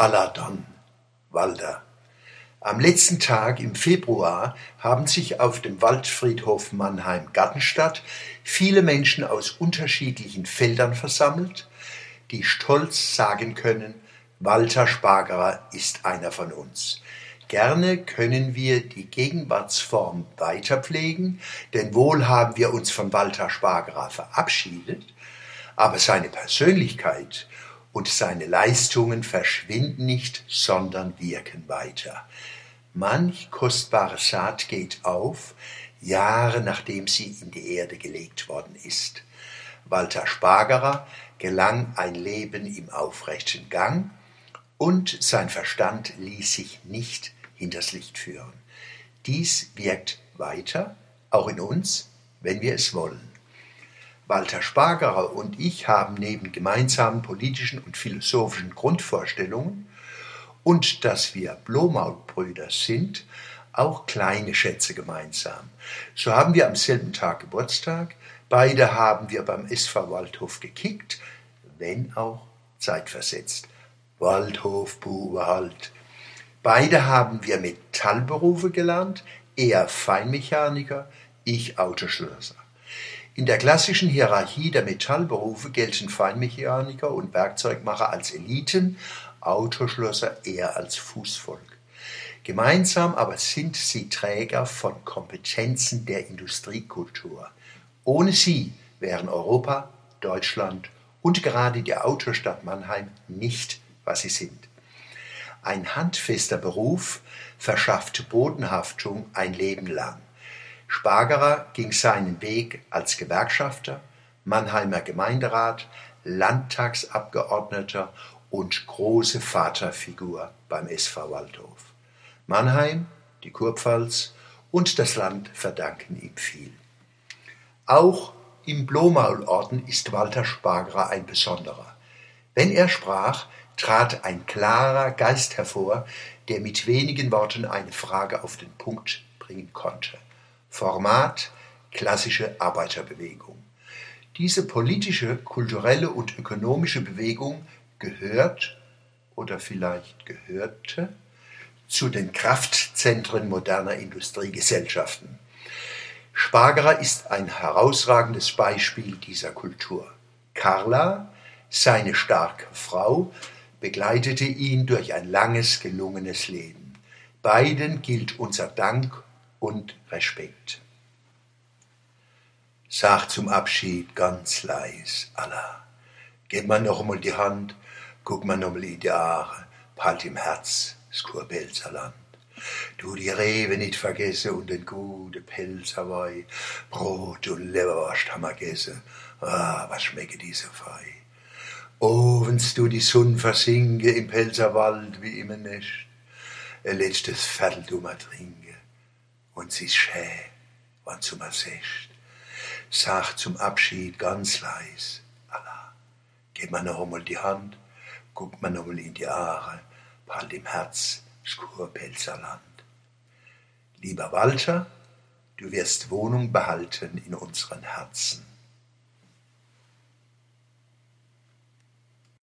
Allah dann, Walter. Am letzten Tag im Februar haben sich auf dem Waldfriedhof Mannheim-Gartenstadt viele Menschen aus unterschiedlichen Feldern versammelt, die stolz sagen können, Walter Spargerer ist einer von uns. Gerne können wir die Gegenwartsform weiterpflegen, denn wohl haben wir uns von Walter Spargerer verabschiedet, aber seine Persönlichkeit und seine Leistungen verschwinden nicht, sondern wirken weiter. Manch kostbare Saat geht auf, Jahre nachdem sie in die Erde gelegt worden ist. Walter Spargerer gelang ein Leben im aufrechten Gang und sein Verstand ließ sich nicht hinters Licht führen. Dies wirkt weiter, auch in uns, wenn wir es wollen. Walter Spargerer und ich haben neben gemeinsamen politischen und philosophischen Grundvorstellungen und dass wir Blomautbrüder sind, auch kleine Schätze gemeinsam. So haben wir am selben Tag Geburtstag, beide haben wir beim SV Waldhof gekickt, wenn auch zeitversetzt. Waldhof, Bube halt. Beide haben wir Metallberufe gelernt, er Feinmechaniker, ich Autoschlosser. In der klassischen Hierarchie der Metallberufe gelten Feinmechaniker und Werkzeugmacher als Eliten, Autoschlosser eher als Fußvolk. Gemeinsam aber sind sie Träger von Kompetenzen der Industriekultur. Ohne sie wären Europa, Deutschland und gerade die Autostadt Mannheim nicht, was sie sind. Ein handfester Beruf verschafft Bodenhaftung ein Leben lang. Spargerer ging seinen Weg als Gewerkschafter, Mannheimer Gemeinderat, Landtagsabgeordneter und große Vaterfigur beim SV Waldhof. Mannheim, die Kurpfalz und das Land verdanken ihm viel. Auch im Blomaulorden ist Walter Spargerer ein Besonderer. Wenn er sprach, trat ein klarer Geist hervor, der mit wenigen Worten eine Frage auf den Punkt bringen konnte. Format klassische Arbeiterbewegung. Diese politische, kulturelle und ökonomische Bewegung gehört oder vielleicht gehörte zu den Kraftzentren moderner Industriegesellschaften. Spargerer ist ein herausragendes Beispiel dieser Kultur. Carla, seine starke Frau, begleitete ihn durch ein langes, gelungenes Leben. Beiden gilt unser Dank und Respekt. Sag zum Abschied ganz leis, Allah. Gib mir noch einmal die Hand, guck mir noch mal in die Aare, halt im Herz das Kurbelzer Land. Du die Rewe nicht vergesse und den gute Pelzerwei, Brot und Leberwurst haben wir gegessen. Ah, was schmecke diese Fei. Oh, wenn's du die Sonne versinke im Pelzerwald wie im Nest, ein letztes Viertel du mal trinke und sie schä, wann zu mir secht. Sag zum Abschied ganz leis, Allah, gib mir noch einmal die Hand, guck mir noch einmal in die Aare, halt im Herz das Kurpelzerland. Lieber Walter, du wirst Wohnung behalten in unseren Herzen.